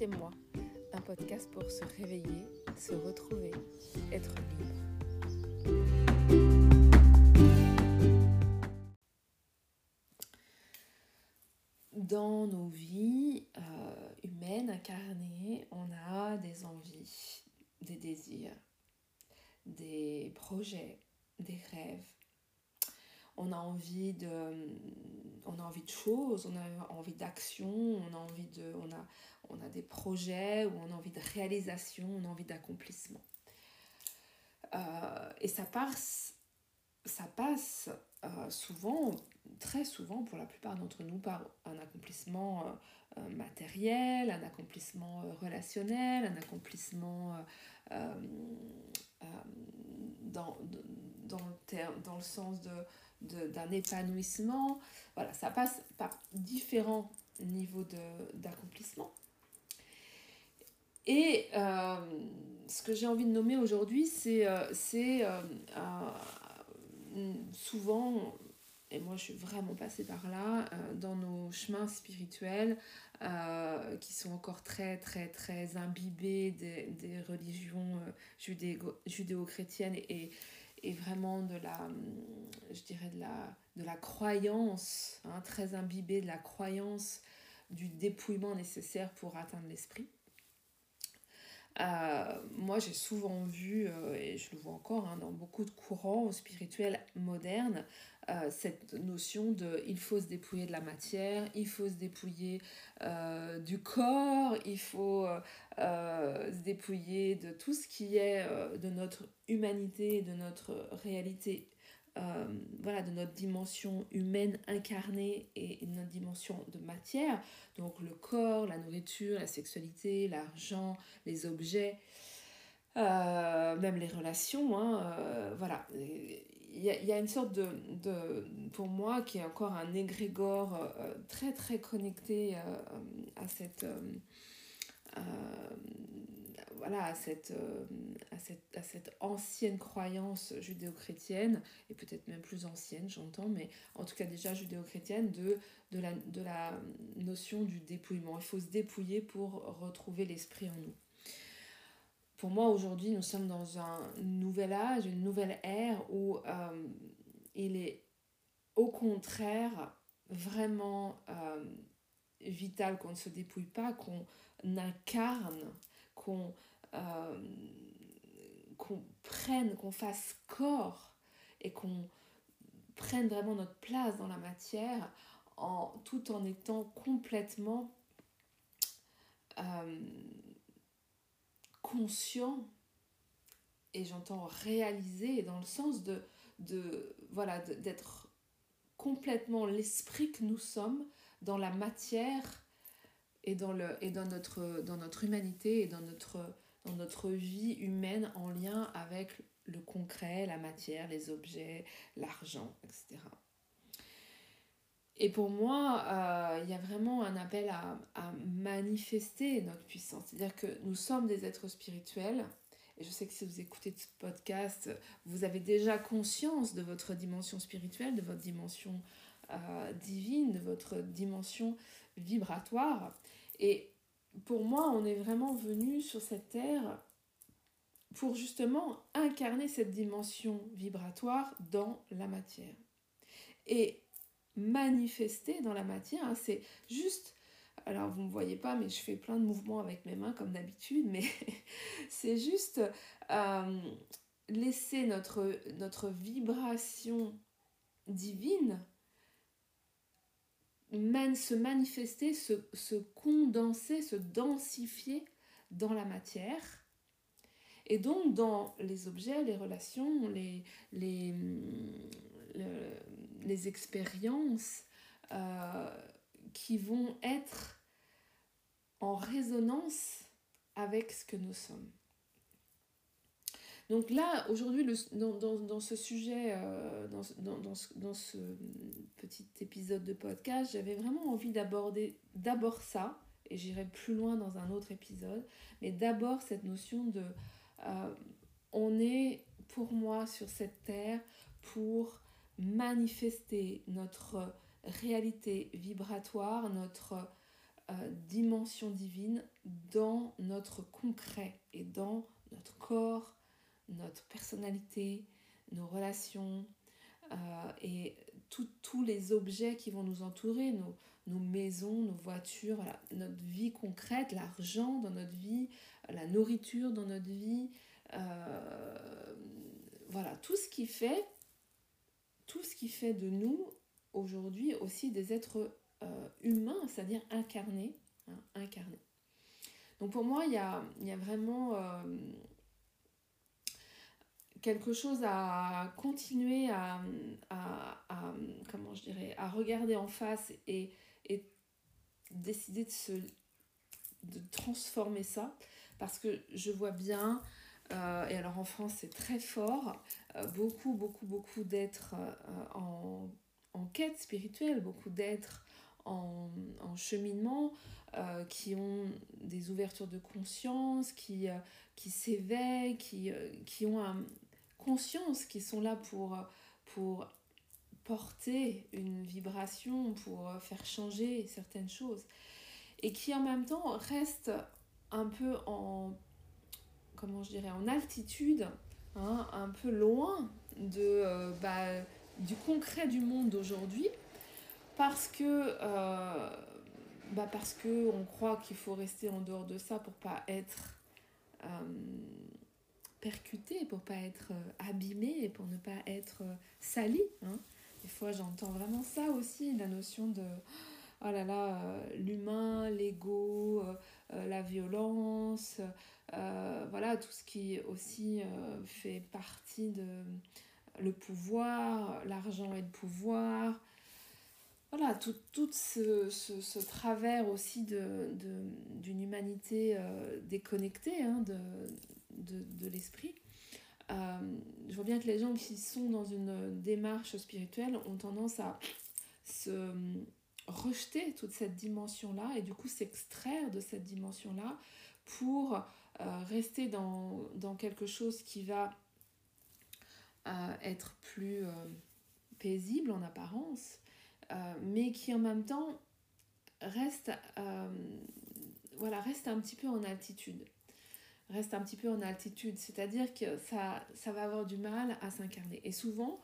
C'était-moi, un podcast pour se réveiller, se retrouver, être libre. Dans nos vies euh, humaines incarnées, on a des envies, des désirs, des projets, des rêves. On a envie de, on a envie de choses, on a envie d'action, on a envie de, on a, on a des projets ou on a envie de réalisation, on a envie d'accomplissement. Euh, et ça passe, ça passe euh, souvent, très souvent pour la plupart d'entre nous, par un accomplissement euh, matériel, un accomplissement relationnel, un accomplissement dans, le dans le sens de d'un épanouissement. Voilà, ça passe par différents niveaux d'accomplissement. Et euh, ce que j'ai envie de nommer aujourd'hui, c'est euh, euh, souvent, et moi je suis vraiment passée par là, dans nos chemins spirituels qui sont encore très très très imbibés des, des religions judéo-chrétiennes et, et vraiment de la, je dirais de la, de la croyance, hein, très imbibée de la croyance du dépouillement nécessaire pour atteindre l'esprit. Euh, moi, j'ai souvent vu, euh, et je le vois encore hein, dans beaucoup de courants spirituels modernes, euh, cette notion de il faut se dépouiller de la matière, il faut se dépouiller du corps, il faut se dépouiller de tout ce qui est de notre humanité, de notre réalité euh, voilà, de notre dimension humaine incarnée et, notre dimension de matière, donc le corps, la nourriture, la sexualité, l'argent, les objets, euh, même les relations, hein, euh, voilà. Il y, a, une sorte de, pour moi, qui est encore un égrégore très très connecté à cette voilà, à cette, euh, à, cette, à cette ancienne croyance judéo-chrétienne, et peut-être même plus ancienne, j'entends, mais en tout cas déjà judéo-chrétienne, de, de, la, de la notion du dépouillement. Il faut se dépouiller pour retrouver l'esprit en nous. Pour moi, aujourd'hui, nous sommes dans un nouvel âge, une nouvelle ère où euh, il est au contraire vraiment euh, vital qu'on ne se dépouille pas, qu'on incarne, qu'on euh, qu'on prenne, qu'on fasse corps et qu'on prenne vraiment notre place dans la matière en, tout en étant complètement euh, conscient et j'entends réaliser dans le sens de, de voilà d'être complètement l'esprit que nous sommes dans la matière et dans, le, et dans, notre, dans notre humanité et dans notre, dans notre vie humaine en lien avec le concret, la matière, les objets, l'argent, etc. Et pour moi, euh, il y a vraiment un appel à, à manifester notre puissance. C'est-à-dire que nous sommes des êtres spirituels. Et je sais que si vous écoutez ce podcast, vous avez déjà conscience de votre dimension spirituelle, de votre dimension euh, divine, de votre dimension vibratoire. Et pour moi, on est vraiment venu sur cette terre pour justement incarner cette dimension vibratoire dans la matière. Et manifester dans la matière, hein, c'est juste, alors vous ne me voyez pas, mais je fais plein de mouvements avec mes mains comme d'habitude, mais c'est juste euh, laisser notre, notre vibration divine se manifester, se, se, condenser, se densifier dans la matière. Et donc dans les objets, les relations, les expériences euh, qui vont être en résonance avec ce que nous sommes. Donc là, aujourd'hui, dans, dans, ce sujet, euh, dans, dans, ce, dans, ce, petit épisode de podcast, j'avais vraiment envie d'aborder d'abord ça, et j'irai plus loin dans un autre épisode, mais d'abord cette notion de... Euh, on est, pour moi, sur cette terre pour manifester notre réalité vibratoire, notre dimension divine dans notre concret et dans notre corps, notre personnalité, nos relations et tous les objets qui vont nous entourer, nos, nos maisons, nos voitures, notre vie concrète, l'argent dans notre vie, la nourriture dans notre vie, euh, voilà, tout ce qui fait, tout ce qui fait de nous aujourd'hui aussi des êtres euh, humains, c'est-à-dire incarnés, hein, incarnés. Donc pour moi, il y a, y a, vraiment euh, quelque chose à continuer à, à, comment je dirais, à regarder en face et et décider de, se, de transformer ça. Parce que je vois bien, euh, et alors en France c'est très fort, euh, beaucoup, beaucoup, beaucoup d'êtres euh, en, en, quête spirituelle, beaucoup d'êtres en, en, cheminement, qui ont des ouvertures de conscience, qui, qui s'éveillent, qui, qui ont un, conscience, qui sont là pour, pour porter une vibration, pour euh, faire changer certaines choses. Et qui en même temps reste un peu en, comment je dirais, en altitude, hein, un peu loin de, euh, bah, du concret du monde d'aujourd'hui, parce que, euh, bah parce que on croit qu'il faut rester en dehors de ça pour pas être percuté, pour pas être abîmé, pour ne pas être sali. Hein. Des fois, j'entends vraiment ça aussi, la notion de oh là là, euh, l'humain, l'ego, euh, euh, la violence, voilà, tout ce qui aussi fait partie de le pouvoir, l'argent et le pouvoir. Voilà, tout, tout ce, ce, travers aussi d'une de, humanité déconnectée hein, de, de, l'esprit. Euh, je vois bien que les gens qui sont dans une démarche spirituelle ont tendance à se rejeter toute cette dimension-là et du coup s'extraire de cette dimension-là pour euh, rester dans, quelque chose qui va euh, être plus paisible en apparence, mais qui en même temps reste, reste un petit peu en altitude reste un petit peu en altitude, c'est-à-dire que ça, ça va avoir du mal à s'incarner. Et souvent,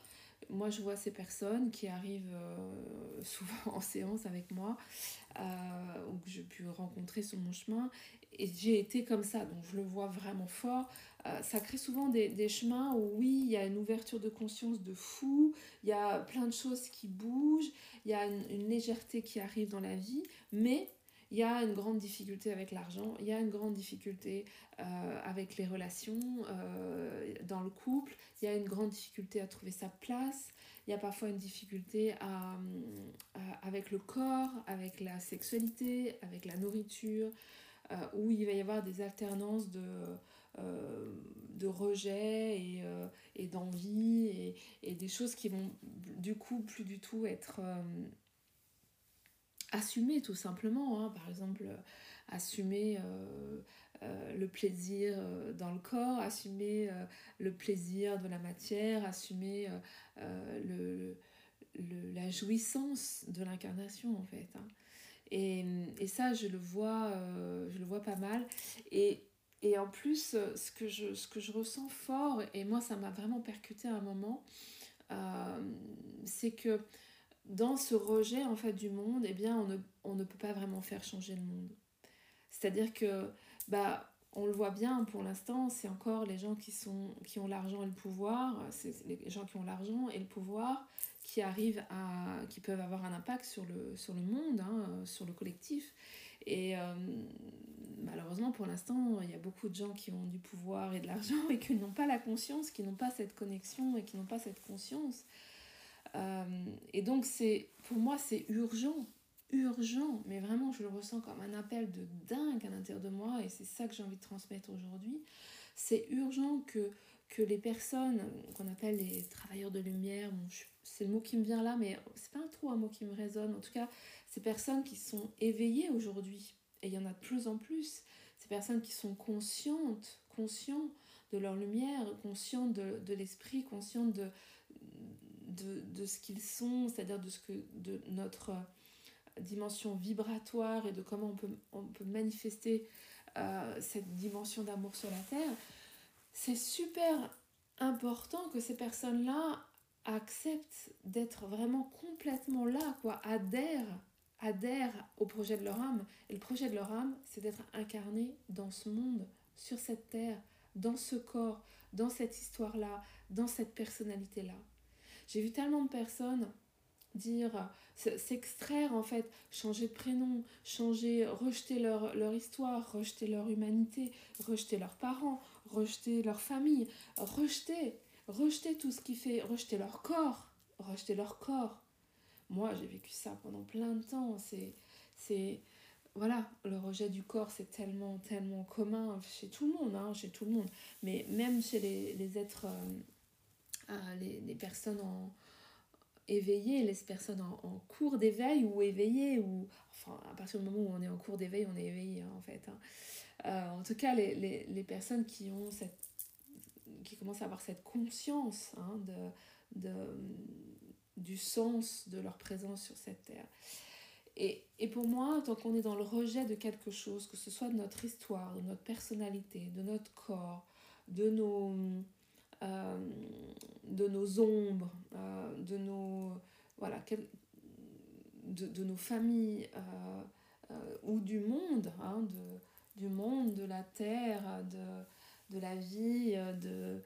moi je vois ces personnes qui arrivent euh, souvent en séance avec moi, euh, ou que j'ai pu rencontrer sur mon chemin, et j'ai été comme ça, donc je le vois vraiment fort. Euh, ça crée souvent des, des, chemins où oui, il y a une ouverture de conscience de fou, il y a plein de choses qui bougent, il y a une, une légèreté qui arrive dans la vie, mais il y a une grande difficulté avec l'argent, il y a une grande difficulté euh, avec les relations euh, dans le couple, il y a une grande difficulté à trouver sa place, il y a parfois une difficulté à, avec le corps, avec la sexualité, avec la nourriture, euh, où il va y avoir des alternances de, euh, de rejet et, euh, et d'envie et, et, des choses qui vont du coup plus du tout être assumer tout simplement. Hein. Par exemple, assumer euh, euh, le plaisir euh, dans le corps, assumer le plaisir de la matière, assumer la jouissance de l'incarnation en fait. Hein. Et, ça, je le vois, je le vois pas mal. Et, et en plus, ce que, je, ce que je ressens fort, et moi ça m'a vraiment percuté à un moment, c'est que dans ce rejet en fait du monde, eh bien, on ne, on ne peut pas vraiment faire changer le monde. C'est-à-dire que, bah, on le voit bien pour l'instant, c'est encore les gens qui, sont, qui ont l'argent et le pouvoir, c'est les gens qui ont l'argent et le pouvoir qui arrivent à, qui peuvent avoir un impact sur le, sur le monde, hein, sur le collectif. Et euh, malheureusement, pour l'instant, il y a beaucoup de gens qui ont du pouvoir et de l'argent et qui n'ont pas la conscience, qui n'ont pas cette connexion et qui n'ont pas cette conscience. Euh, et donc, pour moi, c'est urgent, urgent, mais vraiment, je le ressens comme un appel de dingue à l'intérieur de moi, et c'est ça que j'ai envie de transmettre aujourd'hui. C'est urgent que, que les personnes qu'on appelle les travailleurs de lumière, c'est le mot qui me vient là, mais c'est pas trop un mot qui me résonne. En tout cas, ces personnes qui sont éveillées aujourd'hui, et il y en a de plus en plus, ces personnes qui sont conscientes, conscients de leur lumière, conscientes de, de l'esprit, conscientes de, de, ce qu'ils sont, c'est-à-dire de, notre dimension vibratoire et de comment on peut, on peut manifester euh, cette dimension d'amour sur la Terre, c'est super important que ces personnes-là acceptent d'être vraiment complètement là, quoi, adhèrent, adhèrent au projet de leur âme. Et le projet de leur âme, c'est d'être incarné dans ce monde, sur cette terre, dans ce corps, dans cette histoire-là, dans cette personnalité-là. J'ai vu tellement de personnes dire, s'extraire en fait, changer de prénom, changer, rejeter leur, leur histoire, rejeter leur humanité, rejeter leurs parents, rejeter leur famille, rejeter, rejeter tout ce qui fait, rejeter leur corps, rejeter leur corps. Moi, j'ai vécu ça pendant plein de temps. C'est, c'est, voilà, le rejet du corps, c'est tellement, tellement commun chez tout le monde, hein, chez tout le monde. Mais même chez les, les êtres, euh, les, les, personnes en éveillées, les personnes en, en cours d'éveil ou éveillées, ou enfin, à partir du moment où on est en cours d'éveil, on est éveillé hein, en fait. Hein. Euh, en tout cas, les, les, les, personnes qui ont cette qui commencent à avoir cette conscience hein, de, de, du sens de leur présence sur cette terre. Et, et pour moi, tant qu'on est dans le rejet de quelque chose, que ce soit de notre histoire, de notre personnalité, de notre corps, de nos, euh, de nos ombres, euh, de nos, familles euh, ou du monde, hein, de, du monde, de la terre, de, la vie, de,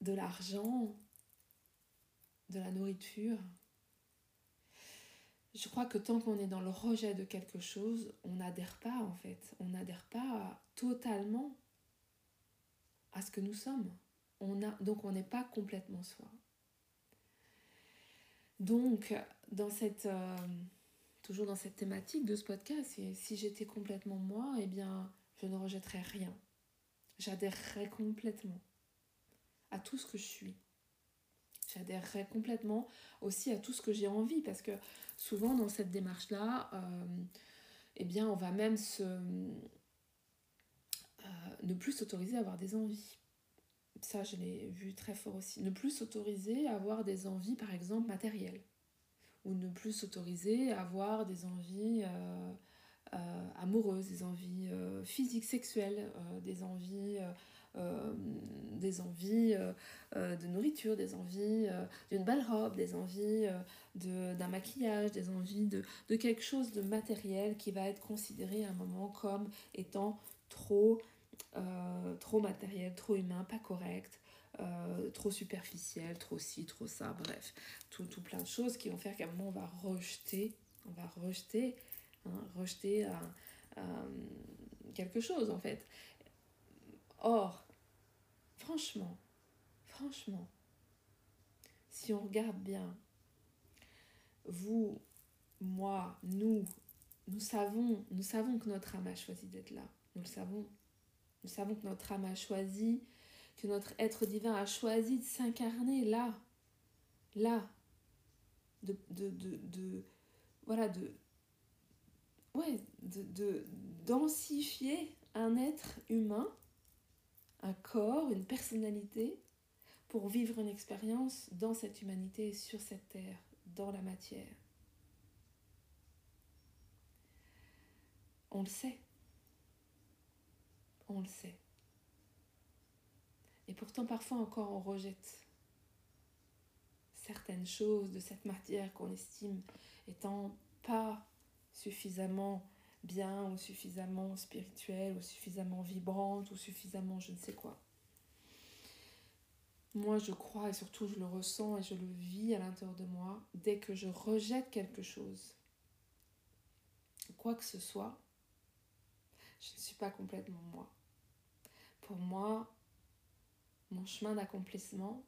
de l'argent, de la nourriture. Je crois que tant qu'on est dans le rejet de quelque chose, on n'adhère pas en fait. On n'adhère pas totalement à ce que nous sommes. On a, donc on n'est pas complètement soi. Donc, dans cette, euh, toujours dans cette thématique de ce podcast, si j'étais complètement moi, eh bien, je ne rejetterais rien. J'adhérerais complètement à tout ce que je suis. J'adhérerais complètement aussi à tout ce que j'ai envie, parce que souvent dans cette démarche-là, euh, eh bien, on va même se, ne plus s'autoriser à avoir des envies. Ça, je l'ai vu très fort aussi. Ne plus s'autoriser à avoir des envies, par exemple, matérielles ou ne plus s'autoriser à avoir des envies euh, euh, amoureuses, des envies euh, physiques, sexuelles, euh, des envies, euh, des envies de nourriture, des envies d'une belle robe, des envies d'un maquillage, des envies de, de quelque chose de matériel qui va être considéré à un moment comme étant trop, trop matériel, trop humain, pas correct. Euh, trop superficiel, trop ci, trop ça, bref, tout, tout plein de choses qui vont faire qu'à un moment on va rejeter, on va rejeter, hein, rejeter euh, euh, quelque chose en fait. Or, franchement, franchement, si on regarde bien, vous, moi, nous, nous savons, nous savons que notre âme a choisi d'être là. Nous le savons. Nous savons que notre âme a choisi que notre être divin a choisi de s'incarner là, là, de, de, de, voilà, ouais, de, densifier un être humain, un corps, une personnalité, pour vivre une expérience dans cette humanité, sur cette terre, dans la matière. On le sait. On le sait. Et pourtant, parfois encore, on rejette certaines choses de cette matière qu'on estime étant pas suffisamment bien ou suffisamment spirituelle ou suffisamment vibrante ou suffisamment je ne sais quoi. Moi, je crois et surtout je le ressens et je le vis à l'intérieur de moi dès que je rejette quelque chose, quoi que ce soit, je ne suis pas complètement moi. Pour moi, mon chemin d'accomplissement,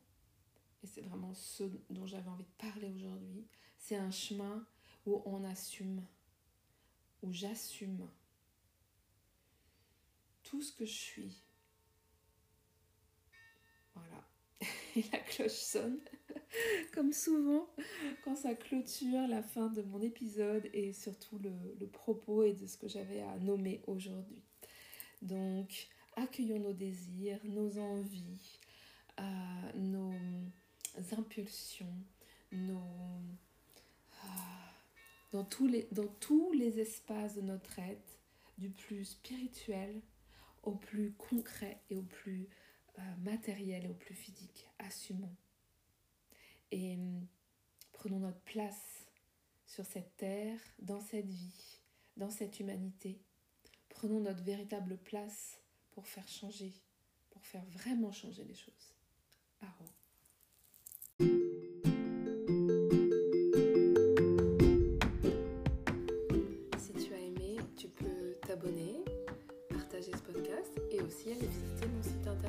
et c'est vraiment ce dont j'avais envie de parler aujourd'hui, c'est un chemin où on assume, où j'assume tout ce que je suis. Et la cloche sonne, comme souvent, quand ça clôture la fin de mon épisode et surtout le, propos et de ce que j'avais à nommer aujourd'hui. Donc, accueillons nos désirs, nos envies, euh, nos impulsions, nos, dans tous les, dans tous les espaces de notre être, du plus spirituel au plus concret et au plus euh, matériel et au plus physique. Assumons. Et hum, prenons notre place sur cette terre, dans cette vie, dans cette humanité. Prenons notre véritable place pour faire changer, pour faire vraiment changer les choses. Aro. Si tu as aimé, tu peux t'abonner, partager ce podcast et aussi aller visiter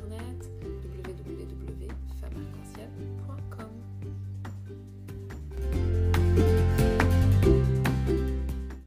internet www.femmearc-en-ciel.com.